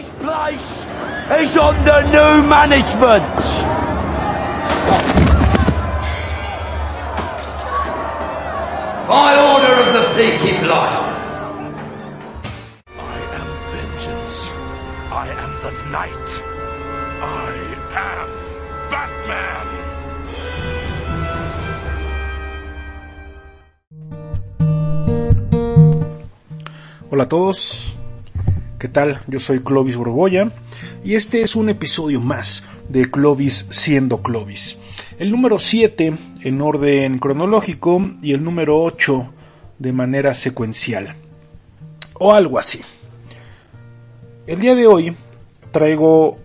This place is under new management. By order of the Peaky Blinders. I am vengeance. I am the night. I am Batman. Hola a todos, ¿qué tal? Yo soy Clovis Borgoya y este es un episodio más de Clovis siendo Clovis. El número 7 en orden cronológico y el número 8 de manera secuencial. O algo así. El día de hoy traigo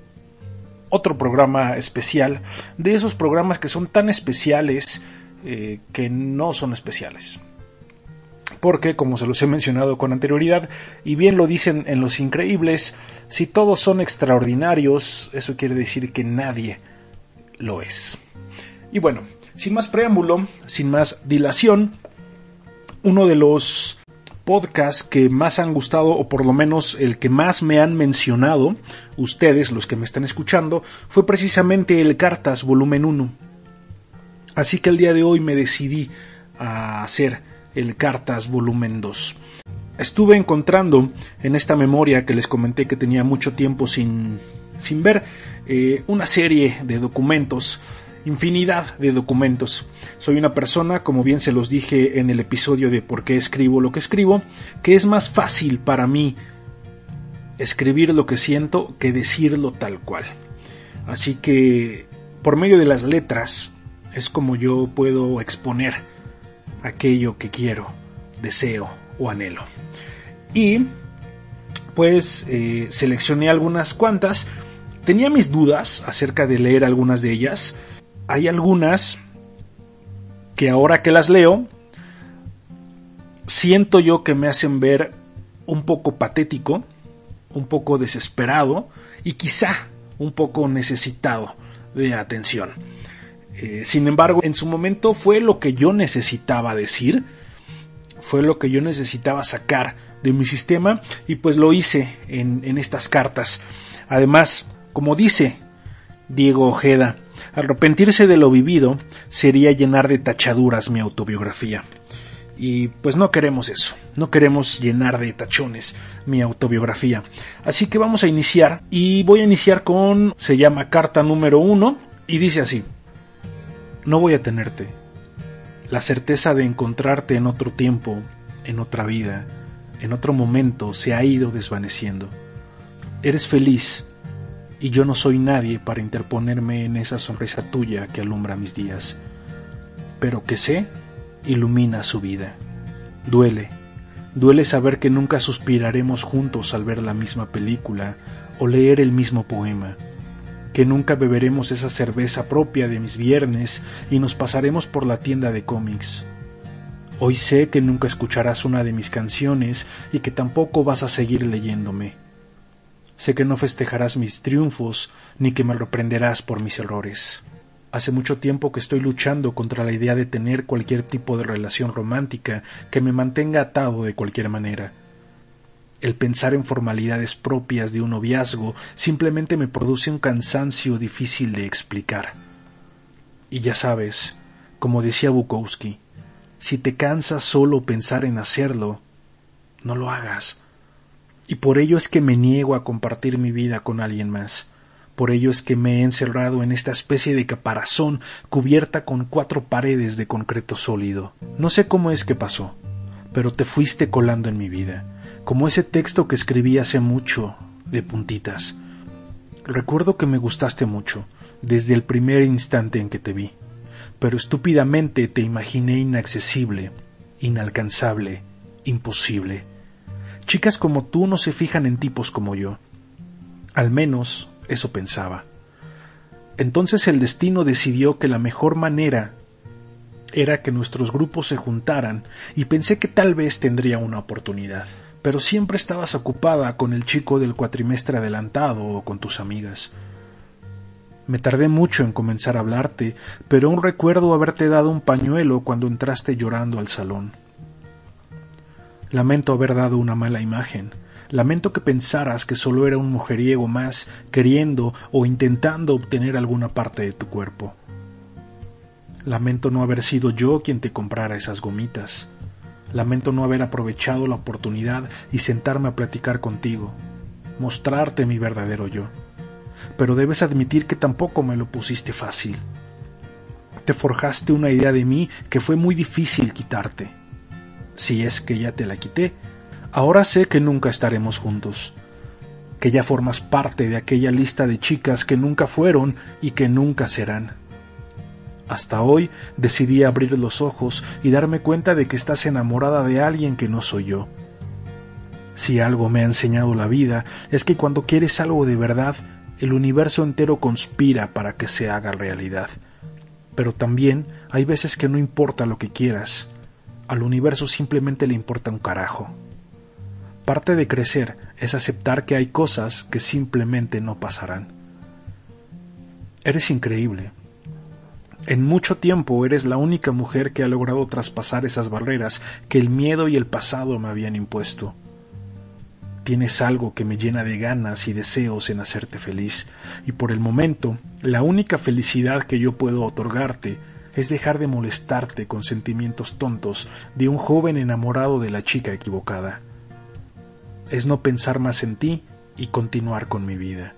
otro programa especial, de esos programas que son tan especiales eh, que no son especiales porque, como se los he mencionado con anterioridad, y bien lo dicen en Los Increíbles, si todos son extraordinarios, eso quiere decir que nadie lo es. Y bueno, sin más preámbulo, sin más dilación, uno de los podcasts que más han gustado, o por lo menos el que más me han mencionado, ustedes, los que me están escuchando, fue precisamente el Cartas Volumen 1. Así que el día de hoy me decidí a hacer el Cartas Volumen 2. Estuve encontrando en esta memoria que les comenté que tenía mucho tiempo sin, sin ver eh, una serie de documentos, infinidad de documentos. Soy una persona, como bien se los dije en el episodio de por qué escribo lo que escribo, que es más fácil para mí escribir lo que siento que decirlo tal cual. Así que por medio de las letras es como yo puedo exponer aquello que quiero, deseo o anhelo. Y pues eh, seleccioné algunas cuantas. Tenía mis dudas acerca de leer algunas de ellas. Hay algunas que ahora que las leo, siento yo que me hacen ver un poco patético, un poco desesperado y quizá un poco necesitado de atención. Eh, sin embargo, en su momento fue lo que yo necesitaba decir, fue lo que yo necesitaba sacar de mi sistema y pues lo hice en, en estas cartas. Además, como dice Diego Ojeda, arrepentirse de lo vivido sería llenar de tachaduras mi autobiografía. Y pues no queremos eso, no queremos llenar de tachones mi autobiografía. Así que vamos a iniciar y voy a iniciar con, se llama carta número uno y dice así, no voy a tenerte. La certeza de encontrarte en otro tiempo, en otra vida, en otro momento se ha ido desvaneciendo. Eres feliz y yo no soy nadie para interponerme en esa sonrisa tuya que alumbra mis días, pero que sé ilumina su vida. Duele, duele saber que nunca suspiraremos juntos al ver la misma película o leer el mismo poema que nunca beberemos esa cerveza propia de mis viernes y nos pasaremos por la tienda de cómics. Hoy sé que nunca escucharás una de mis canciones y que tampoco vas a seguir leyéndome. Sé que no festejarás mis triunfos ni que me reprenderás por mis errores. Hace mucho tiempo que estoy luchando contra la idea de tener cualquier tipo de relación romántica que me mantenga atado de cualquier manera el pensar en formalidades propias de un noviazgo simplemente me produce un cansancio difícil de explicar. Y ya sabes, como decía Bukowski, si te cansa solo pensar en hacerlo, no lo hagas. Y por ello es que me niego a compartir mi vida con alguien más. Por ello es que me he encerrado en esta especie de caparazón cubierta con cuatro paredes de concreto sólido. No sé cómo es que pasó, pero te fuiste colando en mi vida como ese texto que escribí hace mucho, de puntitas. Recuerdo que me gustaste mucho, desde el primer instante en que te vi, pero estúpidamente te imaginé inaccesible, inalcanzable, imposible. Chicas como tú no se fijan en tipos como yo. Al menos eso pensaba. Entonces el destino decidió que la mejor manera era que nuestros grupos se juntaran y pensé que tal vez tendría una oportunidad pero siempre estabas ocupada con el chico del cuatrimestre adelantado o con tus amigas. Me tardé mucho en comenzar a hablarte, pero aún recuerdo haberte dado un pañuelo cuando entraste llorando al salón. Lamento haber dado una mala imagen, Lamento que pensaras que solo era un mujeriego más queriendo o intentando obtener alguna parte de tu cuerpo. Lamento no haber sido yo quien te comprara esas gomitas. Lamento no haber aprovechado la oportunidad y sentarme a platicar contigo, mostrarte mi verdadero yo. Pero debes admitir que tampoco me lo pusiste fácil. Te forjaste una idea de mí que fue muy difícil quitarte. Si es que ya te la quité, Ahora sé que nunca estaremos juntos, que ya formas parte de aquella lista de chicas que nunca fueron y que nunca serán. Hasta hoy decidí abrir los ojos y darme cuenta de que estás enamorada de alguien que no soy yo. Si algo me ha enseñado la vida es que cuando quieres algo de verdad, el universo entero conspira para que se haga realidad. Pero también hay veces que no importa lo que quieras, al universo simplemente le importa un carajo. Parte de crecer es aceptar que hay cosas que simplemente no pasarán. Eres increíble. En mucho tiempo eres la única mujer que ha logrado traspasar esas barreras que el miedo y el pasado me habían impuesto. Tienes algo que me llena de ganas y deseos en hacerte feliz, y por el momento la única felicidad que yo puedo otorgarte es dejar de molestarte con sentimientos tontos de un joven enamorado de la chica equivocada es no pensar más en ti y continuar con mi vida.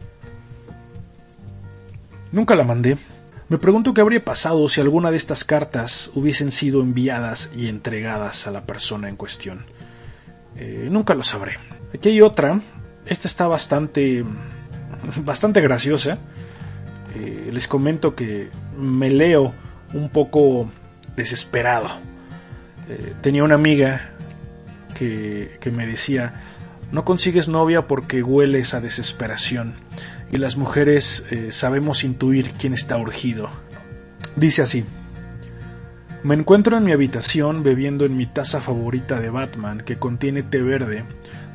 Nunca la mandé. Me pregunto qué habría pasado si alguna de estas cartas hubiesen sido enviadas y entregadas a la persona en cuestión. Eh, nunca lo sabré. Aquí hay otra. Esta está bastante, bastante graciosa. Eh, les comento que me leo un poco desesperado. Eh, tenía una amiga que, que me decía, no consigues novia porque hueles a desesperación y las mujeres eh, sabemos intuir quién está urgido. Dice así. Me encuentro en mi habitación bebiendo en mi taza favorita de Batman que contiene té verde,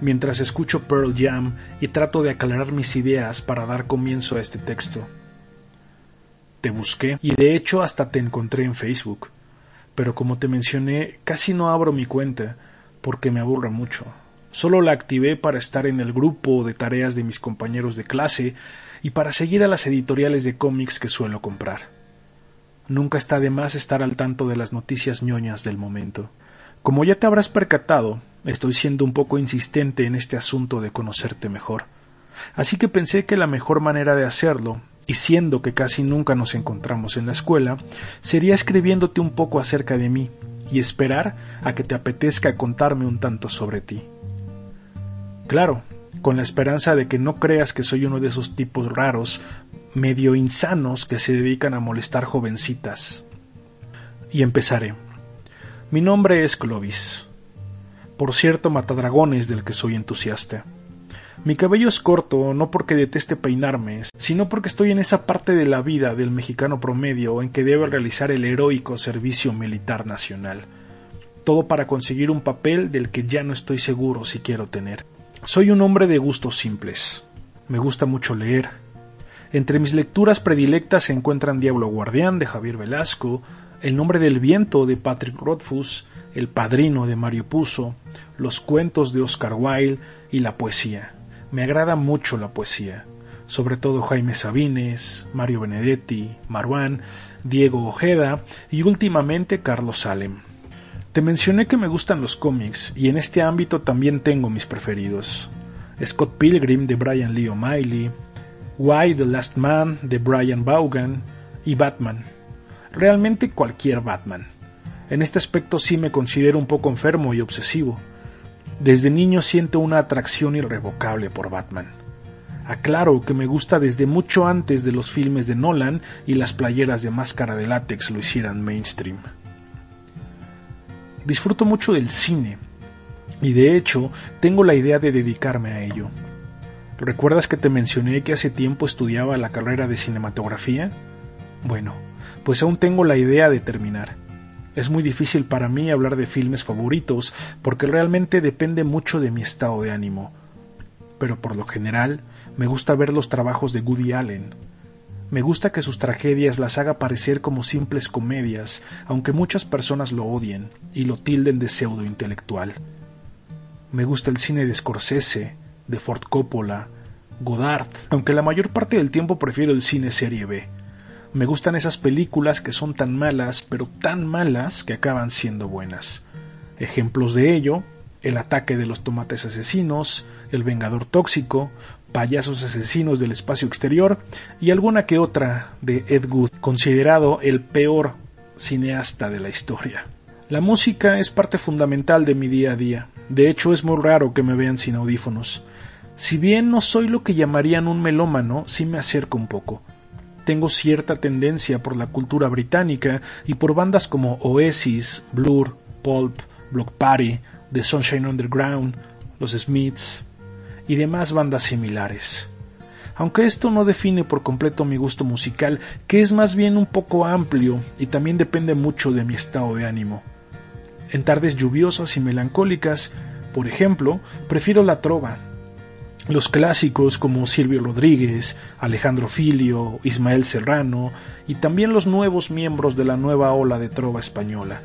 mientras escucho Pearl Jam y trato de aclarar mis ideas para dar comienzo a este texto. Te busqué y de hecho hasta te encontré en Facebook, pero como te mencioné casi no abro mi cuenta porque me aburre mucho. Solo la activé para estar en el grupo de tareas de mis compañeros de clase y para seguir a las editoriales de cómics que suelo comprar. Nunca está de más estar al tanto de las noticias ñoñas del momento. Como ya te habrás percatado, estoy siendo un poco insistente en este asunto de conocerte mejor. Así que pensé que la mejor manera de hacerlo, y siendo que casi nunca nos encontramos en la escuela, sería escribiéndote un poco acerca de mí y esperar a que te apetezca contarme un tanto sobre ti. Claro, con la esperanza de que no creas que soy uno de esos tipos raros, medio insanos que se dedican a molestar jovencitas. Y empezaré. Mi nombre es Clovis. Por cierto, matadragones del que soy entusiasta. Mi cabello es corto no porque deteste peinarme, sino porque estoy en esa parte de la vida del mexicano promedio en que debe realizar el heroico servicio militar nacional. Todo para conseguir un papel del que ya no estoy seguro si quiero tener. Soy un hombre de gustos simples. Me gusta mucho leer. Entre mis lecturas predilectas se encuentran Diablo Guardián de Javier Velasco, El nombre del viento de Patrick Rothfuss, El padrino de Mario Puzo, los cuentos de Oscar Wilde y la poesía. Me agrada mucho la poesía, sobre todo Jaime Sabines, Mario Benedetti, Maruán, Diego Ojeda y últimamente Carlos Salem. Te mencioné que me gustan los cómics y en este ámbito también tengo mis preferidos. Scott Pilgrim de Brian Lee O'Malley, Why the Last Man de Brian Vaughan y Batman. Realmente cualquier Batman. En este aspecto sí me considero un poco enfermo y obsesivo. Desde niño siento una atracción irrevocable por Batman. Aclaro que me gusta desde mucho antes de los filmes de Nolan y las playeras de máscara de látex lo hicieran mainstream. Disfruto mucho del cine y de hecho tengo la idea de dedicarme a ello. ¿Recuerdas que te mencioné que hace tiempo estudiaba la carrera de cinematografía? Bueno, pues aún tengo la idea de terminar. Es muy difícil para mí hablar de filmes favoritos porque realmente depende mucho de mi estado de ánimo. Pero por lo general me gusta ver los trabajos de Woody Allen, me gusta que sus tragedias las haga parecer como simples comedias, aunque muchas personas lo odien y lo tilden de pseudo intelectual. Me gusta el cine de Scorsese, de Ford Coppola, Godard, aunque la mayor parte del tiempo prefiero el cine serie B. Me gustan esas películas que son tan malas, pero tan malas que acaban siendo buenas. Ejemplos de ello, El ataque de los tomates asesinos, El vengador tóxico, Payasos asesinos del espacio exterior y alguna que otra de Ed Wood, considerado el peor cineasta de la historia. La música es parte fundamental de mi día a día. De hecho, es muy raro que me vean sin audífonos. Si bien no soy lo que llamarían un melómano, sí me acerco un poco. Tengo cierta tendencia por la cultura británica y por bandas como Oasis, Blur, Pulp, Block Party, The Sunshine Underground, Los Smiths y demás bandas similares. Aunque esto no define por completo mi gusto musical, que es más bien un poco amplio y también depende mucho de mi estado de ánimo. En tardes lluviosas y melancólicas, por ejemplo, prefiero la trova. Los clásicos como Silvio Rodríguez, Alejandro Filio, Ismael Serrano y también los nuevos miembros de la nueva ola de trova española.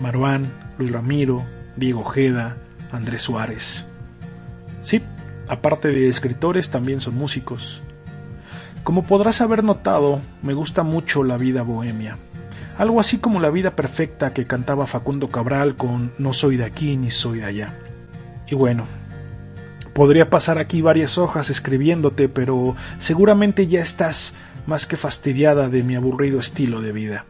Maruán, Luis Ramiro, Diego Ojeda, Andrés Suárez. Sí, aparte de escritores también son músicos. Como podrás haber notado, me gusta mucho la vida bohemia algo así como la vida perfecta que cantaba Facundo Cabral con No soy de aquí ni soy de allá. Y bueno, podría pasar aquí varias hojas escribiéndote, pero seguramente ya estás más que fastidiada de mi aburrido estilo de vida.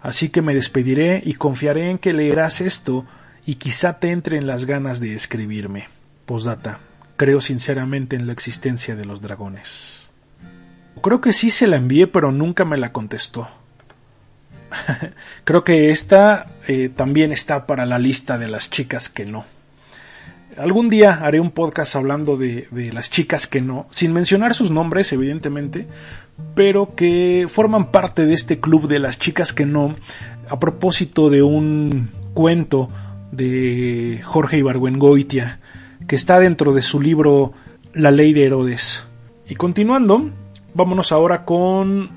Así que me despediré y confiaré en que leerás esto y quizá te entre en las ganas de escribirme. Posdata. Creo sinceramente en la existencia de los dragones. Creo que sí se la envié, pero nunca me la contestó. Creo que esta eh, también está para la lista de las chicas que no. Algún día haré un podcast hablando de, las chicas que no, sin mencionar sus nombres, evidentemente, pero que forman parte de este club de las chicas que no, a propósito de un cuento de Jorge Ibargüengoitia, que está dentro de su libro La ley de Herodes. Y continuando, vámonos ahora con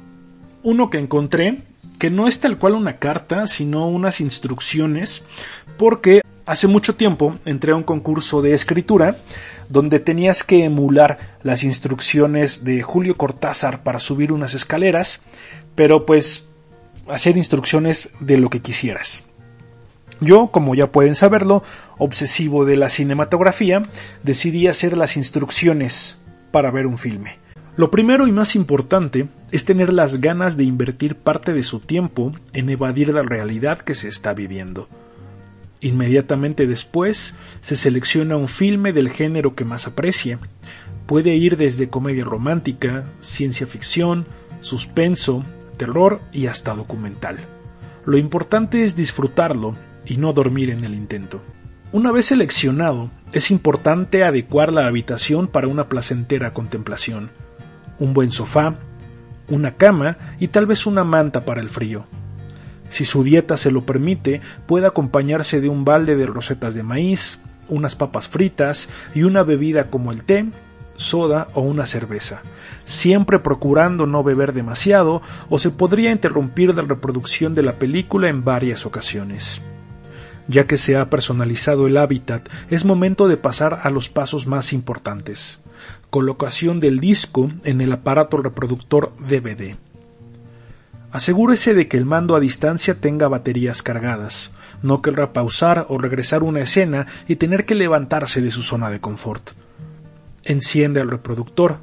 uno que encontré que no es tal cual una carta, sino unas instrucciones, porque hace mucho tiempo entré a un concurso de escritura donde tenías que emular las instrucciones de Julio Cortázar para subir unas escaleras, pero pues hacer instrucciones de lo que quisieras. Yo, como ya pueden saberlo, obsesivo de la cinematografía, decidí hacer las instrucciones para ver un filme. Lo primero y más importante es tener las ganas de invertir parte de su tiempo en evadir la realidad que se está viviendo. Inmediatamente después se selecciona un filme del género que más aprecia. Puede ir desde comedia romántica, ciencia ficción, suspenso, terror y hasta documental. Lo importante es disfrutarlo y no dormir en el intento. Una vez seleccionado, es importante adecuar la habitación para una placentera contemplación un buen sofá, una cama y tal vez una manta para el frío. Si su dieta se lo permite, puede acompañarse de un balde de rosetas de maíz, unas papas fritas y una bebida como el té, soda o una cerveza, siempre procurando no beber demasiado o se podría interrumpir la reproducción de la película en varias ocasiones. Ya que se ha personalizado el hábitat, es momento de pasar a los pasos más importantes colocación del disco en el aparato reproductor DVD. Asegúrese de que el mando a distancia tenga baterías cargadas. No querrá pausar o regresar una escena y tener que levantarse de su zona de confort. Enciende el reproductor.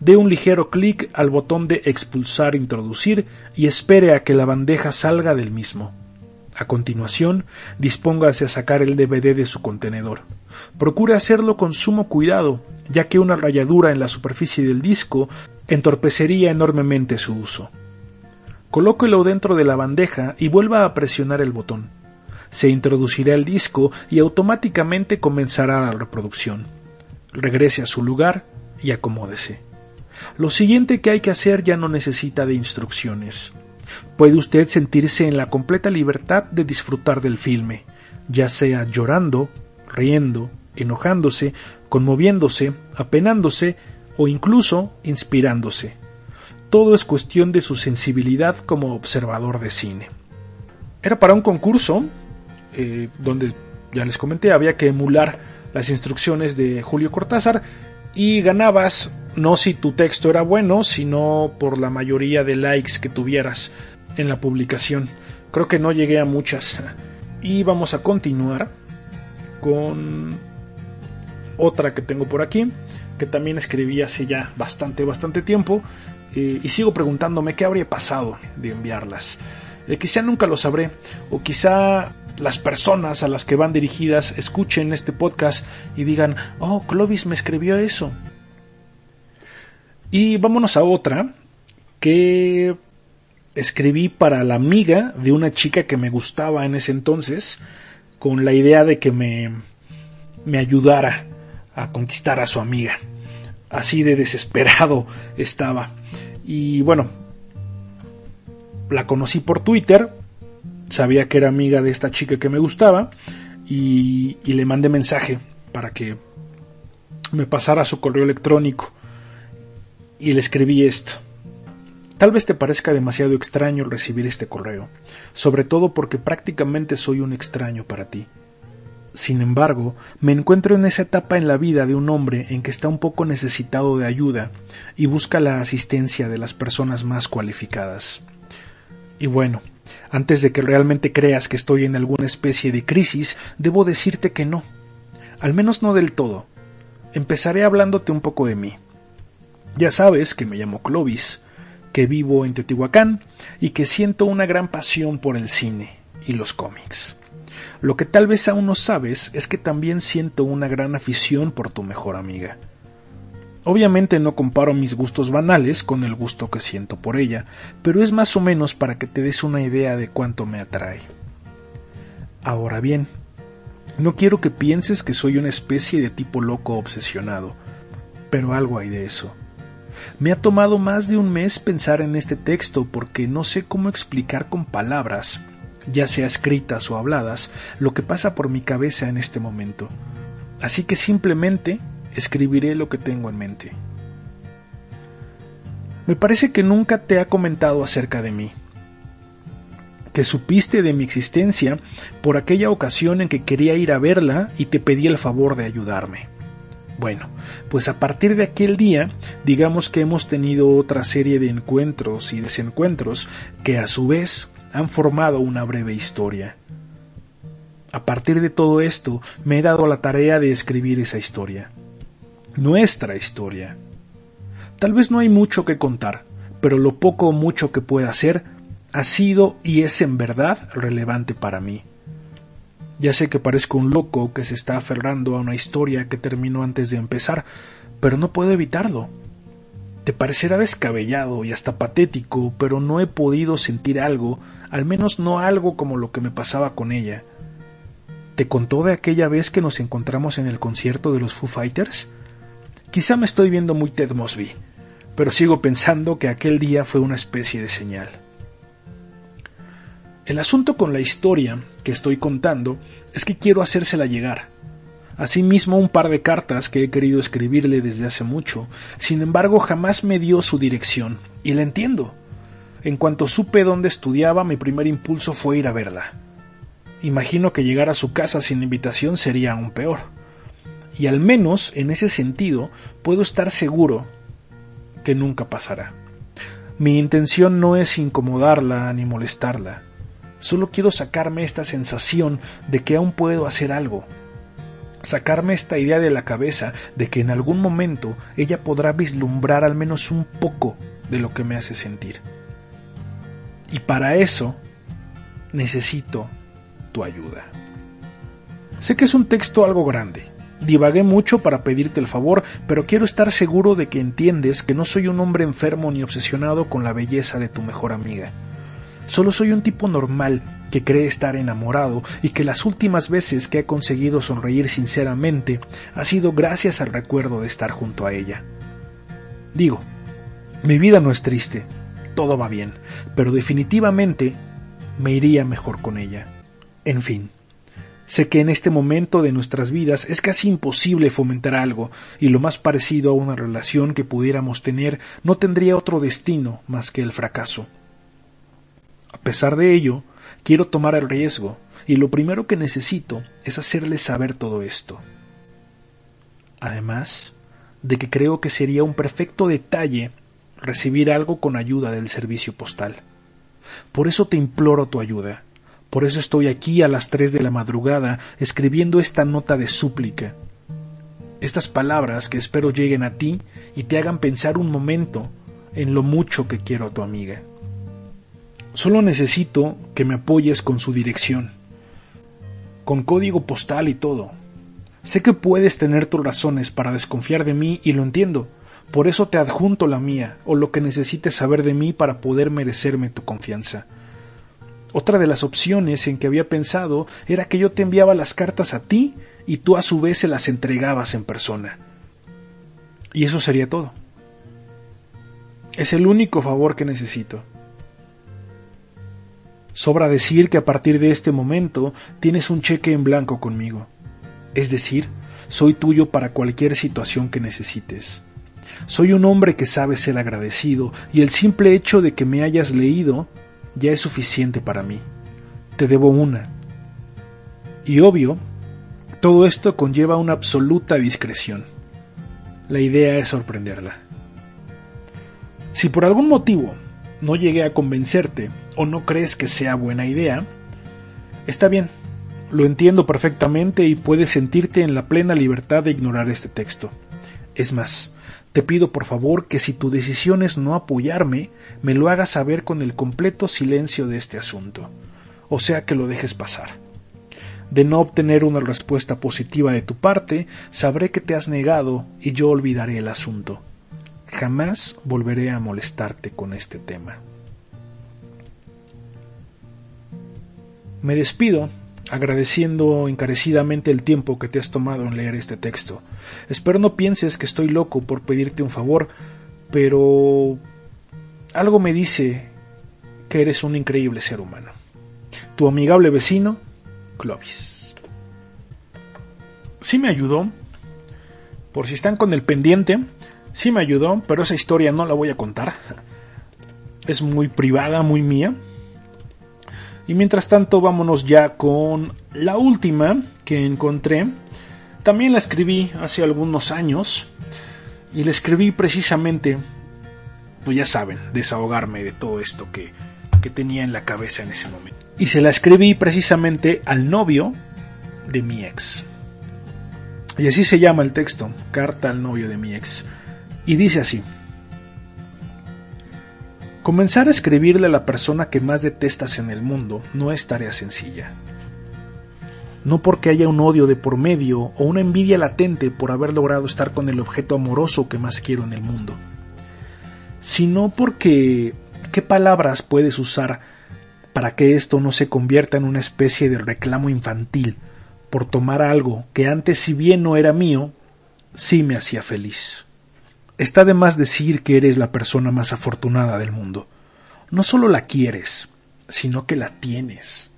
Dé un ligero clic al botón de expulsar introducir y espere a que la bandeja salga del mismo. A continuación, dispóngase a sacar el DVD de su contenedor. Procure hacerlo con sumo cuidado, ya que una rayadura en la superficie del disco entorpecería enormemente su uso. Colóquelo dentro de la bandeja y vuelva a presionar el botón. Se introducirá el disco y automáticamente comenzará la reproducción. Regrese a su lugar y acomódese. Lo siguiente que hay que hacer ya no necesita de instrucciones. Puede usted sentirse en la completa libertad de disfrutar del filme, ya sea llorando, riendo, enojándose, conmoviéndose, apenándose o incluso inspirándose. Todo es cuestión de su sensibilidad como observador de cine. Era para un concurso eh, donde, ya les comenté, había que emular las instrucciones de Julio Cortázar y ganabas no si tu texto era bueno, sino por la mayoría de likes que tuvieras en la publicación. Creo que no llegué a muchas. Y vamos a continuar con otra que tengo por aquí, que también escribí hace ya bastante, bastante tiempo, eh, y sigo preguntándome qué habría pasado de enviarlas. Eh, quizá nunca lo sabré, o quizá las personas a las que van dirigidas escuchen este podcast y digan, oh, Clovis me escribió eso. Y vámonos a otra que escribí para la amiga de una chica que me gustaba en ese entonces, con la idea de que me, me ayudara a conquistar a su amiga. Así de desesperado estaba. Y bueno, la conocí por Twitter, sabía que era amiga de esta chica que me gustaba y, y le mandé mensaje para que me pasara su correo electrónico y le escribí esto. Tal vez te parezca demasiado extraño recibir este correo, sobre todo porque prácticamente soy un extraño para ti. Sin embargo, me encuentro en esa etapa en la vida de un hombre en que está un poco necesitado de ayuda y busca la asistencia de las personas más cualificadas. Y bueno, antes de que realmente creas que estoy en alguna especie de crisis, debo decirte que no. Al menos no del todo. Empezaré hablándote un poco de mí. Ya sabes que me llamo Clovis, que vivo en Teotihuacán y que siento una gran pasión por el cine y los cómics. Lo que tal vez aún no sabes es que también siento una gran afición por tu mejor amiga. Obviamente no comparo mis gustos banales con el gusto que siento por ella, pero es más o menos para que te des una idea de cuánto me atrae. Ahora bien, no quiero que pienses que soy una especie de tipo loco obsesionado, pero algo hay de eso. Me ha tomado más de un mes pensar en este texto porque no sé cómo explicar con palabras ya sea escritas o habladas, lo que pasa por mi cabeza en este momento. Así que simplemente escribiré lo que tengo en mente. Me parece que nunca te ha comentado acerca de mí, que supiste de mi existencia por aquella ocasión en que quería ir a verla y te pedí el favor de ayudarme. Bueno, pues a partir de aquel día, digamos que hemos tenido otra serie de encuentros y desencuentros que a su vez han formado una breve historia. A partir de todo esto, me he dado la tarea de escribir esa historia. Nuestra historia. Tal vez no hay mucho que contar, pero lo poco o mucho que pueda hacer ha sido y es en verdad relevante para mí. Ya sé que parezco un loco que se está aferrando a una historia que terminó antes de empezar, pero no puedo evitarlo. Te parecerá descabellado y hasta patético, pero no he podido sentir algo al menos no algo como lo que me pasaba con ella. ¿Te contó de aquella vez que nos encontramos en el concierto de los Foo Fighters? Quizá me estoy viendo muy Ted Mosby, pero sigo pensando que aquel día fue una especie de señal. El asunto con la historia que estoy contando es que quiero hacérsela llegar. Asimismo, un par de cartas que he querido escribirle desde hace mucho, sin embargo jamás me dio su dirección, y la entiendo. En cuanto supe dónde estudiaba, mi primer impulso fue ir a verla. Imagino que llegar a su casa sin invitación sería aún peor. Y al menos, en ese sentido, puedo estar seguro que nunca pasará. Mi intención no es incomodarla ni molestarla. Solo quiero sacarme esta sensación de que aún puedo hacer algo. Sacarme esta idea de la cabeza de que en algún momento ella podrá vislumbrar al menos un poco de lo que me hace sentir. Y para eso necesito tu ayuda. Sé que es un texto algo grande. Divagué mucho para pedirte el favor, pero quiero estar seguro de que entiendes que no soy un hombre enfermo ni obsesionado con la belleza de tu mejor amiga. Solo soy un tipo normal que cree estar enamorado y que las últimas veces que he conseguido sonreír sinceramente ha sido gracias al recuerdo de estar junto a ella. Digo, mi vida no es triste, todo va bien, pero definitivamente me iría mejor con ella. En fin, sé que en este momento de nuestras vidas es casi imposible fomentar algo, y lo más parecido a una relación que pudiéramos tener no tendría otro destino más que el fracaso. Pesar de ello, quiero tomar el riesgo, y lo primero que necesito es hacerle saber todo esto. además, de que creo que sería un perfecto detalle recibir algo con ayuda del servicio postal. Por eso te imploro tu ayuda. Por eso estoy aquí a las tres de la madrugada escribiendo esta nota de súplica. Estas palabras que espero lleguen a ti y te hagan pensar un momento en lo mucho que quiero a tu amiga. Solo necesito que me apoyes con su dirección, con código postal y todo. Sé que puedes tener tus razones para desconfiar de mí y lo entiendo, por eso te adjunto la mía o lo que necesites saber de mí para poder merecerme tu confianza. Otra de las opciones en que había pensado era que yo te enviaba las cartas a ti y tú a su vez se las entregabas en persona. Y eso sería todo. Es el único favor que necesito. Sobra decir que a partir de este momento tienes un cheque en blanco conmigo. Es decir, soy tuyo para cualquier situación que necesites. Soy un hombre que sabe ser agradecido y el simple hecho de que me hayas leído ya es suficiente para mí. Te debo una. Y obvio, todo esto conlleva una absoluta discreción. La idea es sorprenderla. Si por algún motivo no llegué a convencerte o no crees que sea buena idea, está bien, lo entiendo perfectamente y puedes sentirte en la plena libertad de ignorar este texto. Es más, te pido por favor que si tu decisión es no apoyarme, me lo hagas saber con el completo silencio de este asunto, o sea que lo dejes pasar. De no obtener una respuesta positiva de tu parte, sabré que te has negado y yo olvidaré el asunto. Jamás volveré a molestarte con este tema. Me despido agradeciendo encarecidamente el tiempo que te has tomado en leer este texto. Espero no pienses que estoy loco por pedirte un favor, pero algo me dice que eres un increíble ser humano. Tu amigable vecino, Clovis. Sí me ayudó, por si están con el pendiente, sí me ayudó, pero esa historia no la voy a contar. Es muy privada, muy mía. Y mientras tanto vámonos ya con la última que encontré. También la escribí hace algunos años y la escribí precisamente, pues ya saben, desahogarme de todo esto que, que tenía en la cabeza en ese momento. Y se la escribí precisamente al novio de mi ex. Y así se llama el texto, Carta al novio de mi ex. Y dice así. Comenzar a escribirle a la persona que más detestas en el mundo no es tarea sencilla. No porque haya un odio de por medio o una envidia latente por haber logrado estar con el objeto amoroso que más quiero en el mundo, sino porque ¿qué palabras puedes usar para que esto no se convierta en una especie de reclamo infantil por tomar algo que antes si bien no era mío, sí me hacía feliz? Está de más decir que eres la persona más afortunada del mundo. No solo la quieres, sino que la tienes.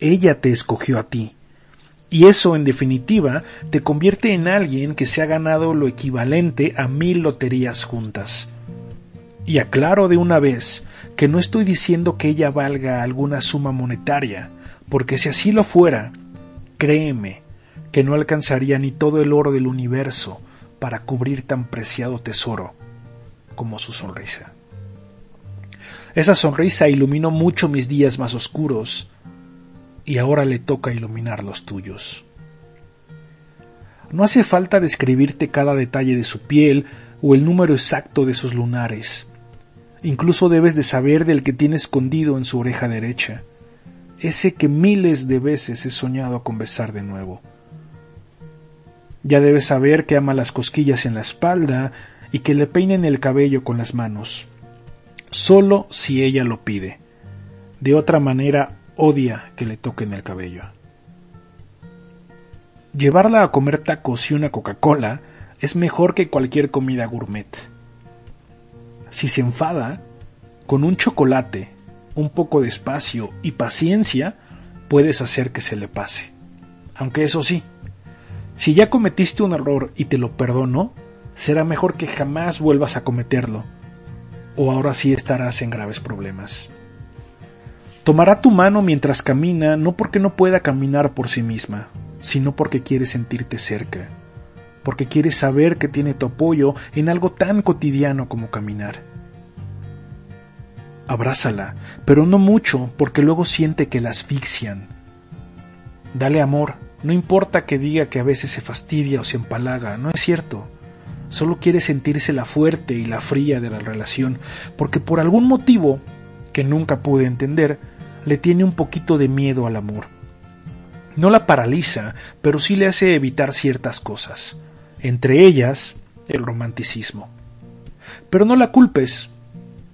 Ella te escogió a ti. Y eso, en definitiva, te convierte en alguien que se ha ganado lo equivalente a mil loterías juntas. Y aclaro de una vez que no estoy diciendo que ella valga alguna suma monetaria, porque si así lo fuera, créeme que no alcanzaría ni todo el oro del universo para cubrir tan preciado tesoro como su sonrisa. Esa sonrisa iluminó mucho mis días más oscuros y ahora le toca iluminar los tuyos. No hace falta describirte cada detalle de su piel o el número exacto de sus lunares. Incluso debes de saber del que tiene escondido en su oreja derecha, ese que miles de veces he soñado con besar de nuevo. Ya debes saber que ama las cosquillas en la espalda y que le peinen el cabello con las manos, solo si ella lo pide. De otra manera, odia que le toquen el cabello. Llevarla a comer tacos y una Coca-Cola es mejor que cualquier comida gourmet. Si se enfada, con un chocolate, un poco de espacio y paciencia, puedes hacer que se le pase. Aunque eso sí, si ya cometiste un error y te lo perdono, será mejor que jamás vuelvas a cometerlo, o ahora sí estarás en graves problemas. Tomará tu mano mientras camina no porque no pueda caminar por sí misma, sino porque quiere sentirte cerca. porque quiere saber que tiene tu apoyo en algo tan cotidiano como caminar. Abrázala, pero no mucho, porque luego siente que la asfixian. Dale amor, no importa que diga que a veces se fastidia o se empalaga, no es cierto. Solo quiere sentirse la fuerte y la fría de la relación, porque por algún motivo, que nunca pude entender, le tiene un poquito de miedo al amor. No la paraliza, pero sí le hace evitar ciertas cosas, entre ellas el romanticismo. Pero no la culpes,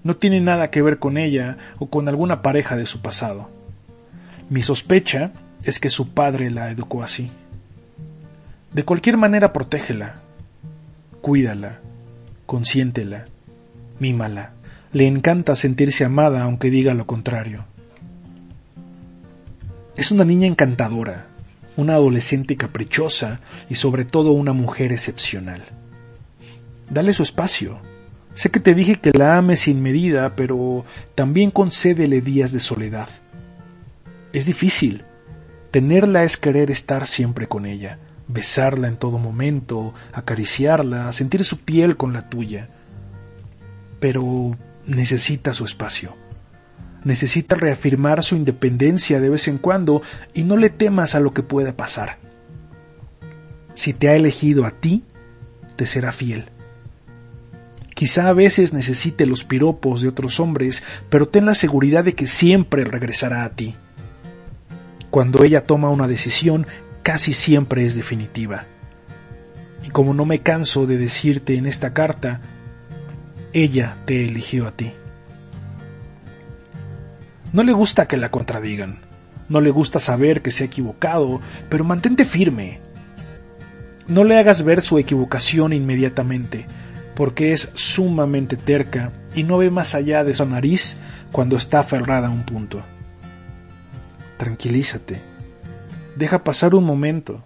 no tiene nada que ver con ella o con alguna pareja de su pasado. Mi sospecha es que su padre la educó así. De cualquier manera, protégela, cuídala, consiéntela, mímala. Le encanta sentirse amada aunque diga lo contrario. Es una niña encantadora, una adolescente caprichosa y sobre todo una mujer excepcional. Dale su espacio. Sé que te dije que la ames sin medida, pero también concédele días de soledad. Es difícil, Tenerla es querer estar siempre con ella, besarla en todo momento, acariciarla, sentir su piel con la tuya. Pero necesita su espacio. Necesita reafirmar su independencia de vez en cuando y no le temas a lo que pueda pasar. Si te ha elegido a ti, te será fiel. Quizá a veces necesite los piropos de otros hombres, pero ten la seguridad de que siempre regresará a ti. Cuando ella toma una decisión, casi siempre es definitiva. Y como no me canso de decirte en esta carta, ella te eligió a ti. No le gusta que la contradigan, no le gusta saber que se ha equivocado, pero mantente firme. No le hagas ver su equivocación inmediatamente, porque es sumamente terca y no ve más allá de su nariz cuando está aferrada a un punto tranquilízate, deja pasar un momento,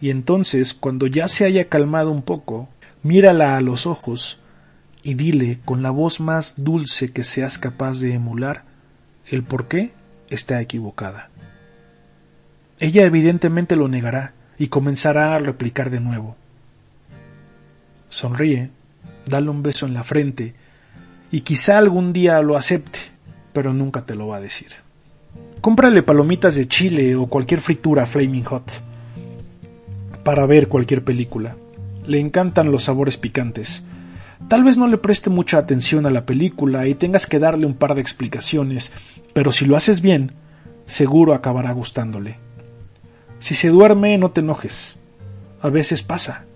y entonces, cuando ya se haya calmado un poco, mírala a los ojos y dile con la voz más dulce que seas capaz de emular el por qué está equivocada. Ella evidentemente lo negará y comenzará a replicar de nuevo. Sonríe, dale un beso en la frente y quizá algún día lo acepte, pero nunca te lo va a decir. Cómprale palomitas de chile o cualquier fritura Flaming Hot para ver cualquier película. Le encantan los sabores picantes. Tal vez no le preste mucha atención a la película y tengas que darle un par de explicaciones, pero si lo haces bien, seguro acabará gustándole. Si se duerme, no te enojes. A veces pasa.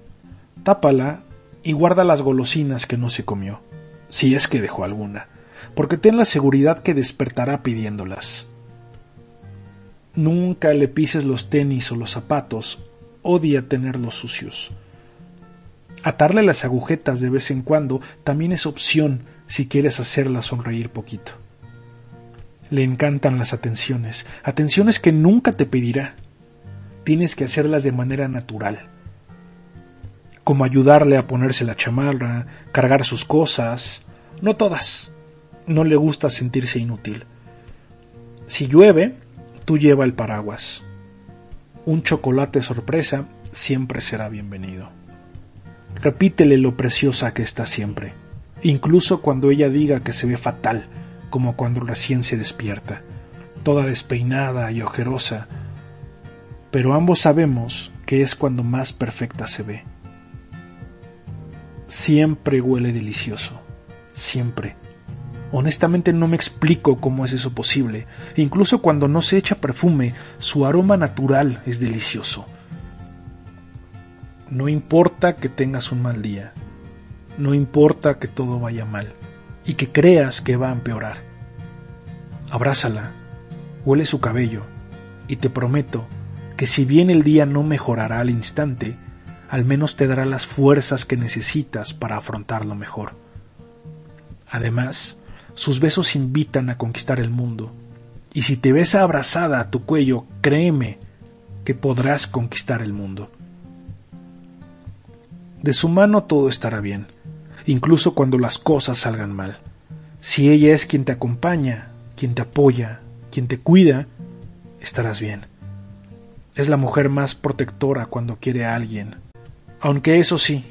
Tápala y guarda las golosinas que no se comió, si es que dejó alguna, porque ten la seguridad que despertará pidiéndolas. Nunca le pises los tenis o los zapatos, odia tenerlos sucios. Atarle las agujetas de vez en cuando también es opción si quieres hacerla sonreír poquito. Le encantan las atenciones, atenciones que nunca te pedirá. Tienes que hacerlas de manera natural, como ayudarle a ponerse la chamarra, cargar sus cosas, no todas. No le gusta sentirse inútil. Si llueve, tú lleva el paraguas. Un chocolate sorpresa siempre será bienvenido. Repítele lo preciosa que está siempre, incluso cuando ella diga que se ve fatal, como cuando recién se despierta, toda despeinada y ojerosa, pero ambos sabemos que es cuando más perfecta se ve. Siempre huele delicioso, siempre Honestamente no me explico cómo es eso posible. Incluso cuando no se echa perfume, su aroma natural es delicioso. No importa que tengas un mal día. No importa que todo vaya mal y que creas que va a empeorar. Abrázala, huele su cabello y te prometo que si bien el día no mejorará al instante, al menos te dará las fuerzas que necesitas para afrontarlo mejor. Además, sus besos invitan a conquistar el mundo. Y si te besa abrazada a tu cuello, créeme que podrás conquistar el mundo. De su mano todo estará bien, incluso cuando las cosas salgan mal. Si ella es quien te acompaña, quien te apoya, quien te cuida, estarás bien. Es la mujer más protectora cuando quiere a alguien, Aunque eso sí,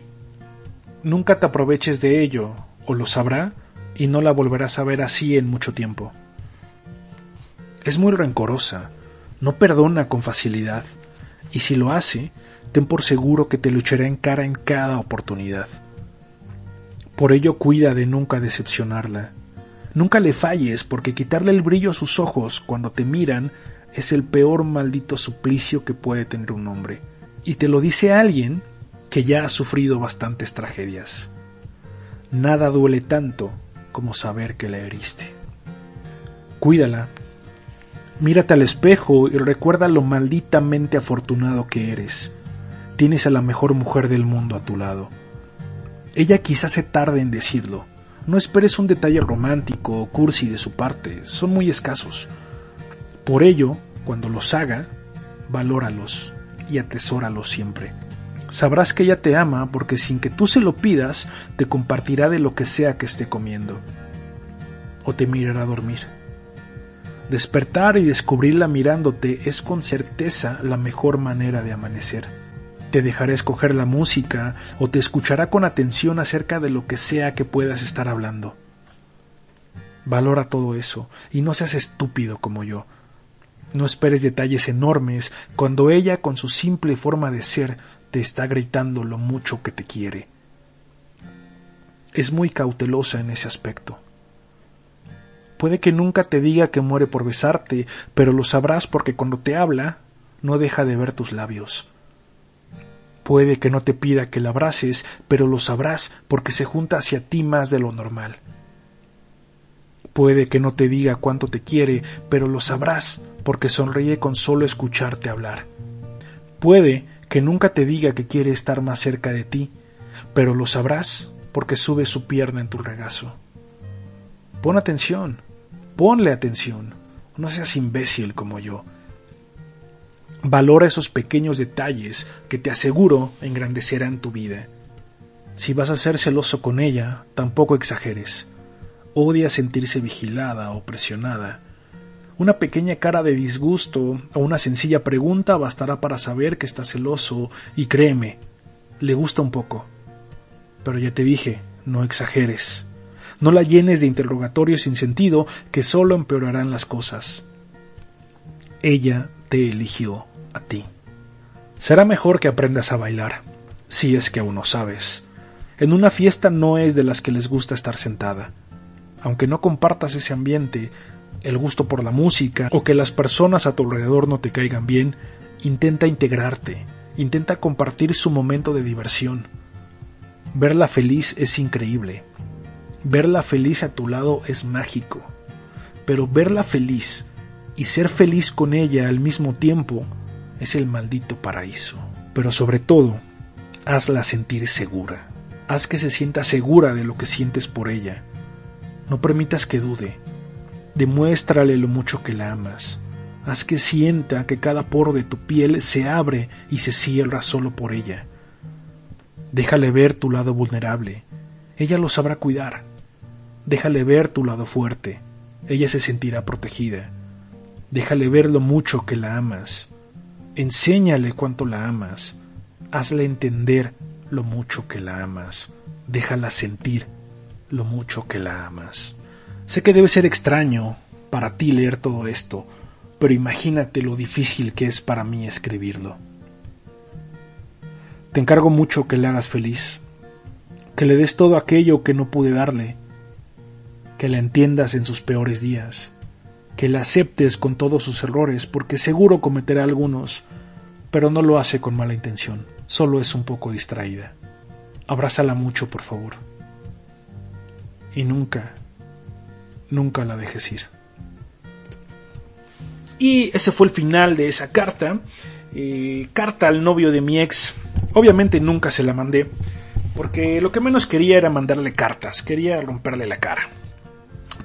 nunca te aproveches de ello, o lo sabrá, y no la volverás a ver así en mucho tiempo. Es muy rencorosa, no perdona con facilidad, y si lo hace, ten por seguro que te luchará en cara en cada oportunidad. Por ello cuida de nunca decepcionarla. Nunca le falles, porque quitarle el brillo a sus ojos cuando te miran es el peor maldito suplicio que puede tener un hombre. Y te lo dice alguien que ya ha sufrido bastantes tragedias. Nada duele tanto como saber que la heriste. Cuídala. Mírate al espejo y recuerda lo malditamente afortunado que eres. Tienes a la mejor mujer del mundo a tu lado. Ella quizás se tarde en decirlo. No esperes un detalle romántico o cursi de su parte, son muy escasos. Por ello, cuando los haga, valóralos y atesóralos siempre. Sabrás que ella te ama porque sin que tú se lo pidas, te compartirá de lo que sea que esté comiendo. O te mirará dormir. Despertar y descubrirla mirándote es con certeza la mejor manera de amanecer. Te dejará escoger la música o te escuchará con atención acerca de lo que sea que puedas estar hablando. Valora todo eso y no seas estúpido como yo. No esperes detalles enormes cuando ella con su simple forma de ser te está gritando lo mucho que te quiere. Es muy cautelosa en ese aspecto. Puede que nunca te diga que muere por besarte, pero lo sabrás porque cuando te habla no deja de ver tus labios. Puede que no te pida que la abraces, pero lo sabrás porque se junta hacia ti más de lo normal. Puede que no te diga cuánto te quiere, pero lo sabrás porque sonríe con solo escucharte hablar. Puede que nunca te diga que quiere estar más cerca de ti, pero lo sabrás porque sube su pierna en tu regazo. Pon atención, ponle atención, no seas imbécil como yo. Valora esos pequeños detalles que te aseguro engrandecerán tu vida. Si vas a ser celoso con ella, tampoco exageres. Odia sentirse vigilada o presionada una pequeña cara de disgusto o una sencilla pregunta bastará para saber que está celoso y créeme, le gusta un poco. Pero ya te dije, no exageres. No la llenes de interrogatorios sin sentido que solo empeorarán las cosas. Ella te eligió a ti. Será mejor que aprendas a bailar, si es que aún no sabes. En una fiesta no es de las que les gusta estar sentada. Aunque no compartas ese ambiente, el gusto por la música o que las personas a tu alrededor no te caigan bien, intenta integrarte, intenta compartir su momento de diversión. Verla feliz es increíble. Verla feliz a tu lado es mágico. Pero verla feliz y ser feliz con ella al mismo tiempo es el maldito paraíso. Pero sobre todo, hazla sentir segura. Haz que se sienta segura de lo que sientes por ella. No permitas que dude. Demuéstrale lo mucho que la amas. Haz que sienta que cada poro de tu piel se abre y se cierra solo por ella. Déjale ver tu lado vulnerable. Ella lo sabrá cuidar. Déjale ver tu lado fuerte. Ella se sentirá protegida. Déjale ver lo mucho que la amas. Enséñale cuánto la amas. Hazle entender lo mucho que la amas. Déjala sentir lo mucho que la amas. Sé que debe ser extraño para ti leer todo esto, pero imagínate lo difícil que es para mí escribirlo. Te encargo mucho que le hagas feliz, que le des todo aquello que no pude darle, que la entiendas en sus peores días, que la aceptes con todos sus errores, porque seguro cometerá algunos, pero no lo hace con mala intención, solo es un poco distraída. Abrázala mucho, por favor. Y nunca, nunca la dejes ir. Y ese fue el final de esa carta. Eh, carta al novio de mi ex. Obviamente nunca se la mandé. Porque lo que menos quería era mandarle cartas. Quería romperle la cara.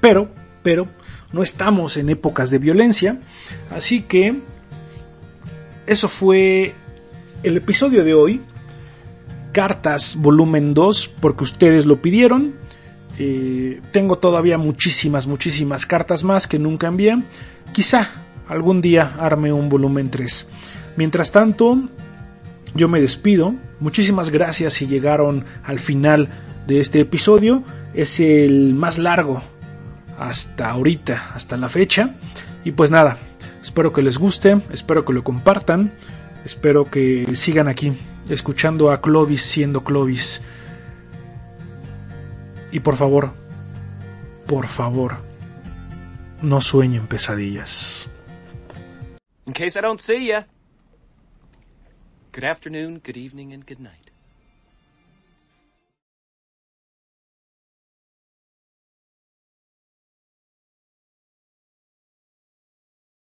Pero, pero, no estamos en épocas de violencia. Así que... Eso fue el episodio de hoy. Cartas volumen 2 porque ustedes lo pidieron. Eh, tengo todavía muchísimas, muchísimas cartas más que nunca envié. Quizá algún día arme un volumen 3. Mientras tanto, yo me despido. Muchísimas gracias si llegaron al final de este episodio. Es el más largo hasta ahorita, hasta la fecha. Y pues nada, espero que les guste, espero que lo compartan, espero que sigan aquí escuchando a Clovis siendo Clovis. Y por favor, por favor, no sueñen pesadillas. In case I don't see ya, good afternoon, good evening, and good night.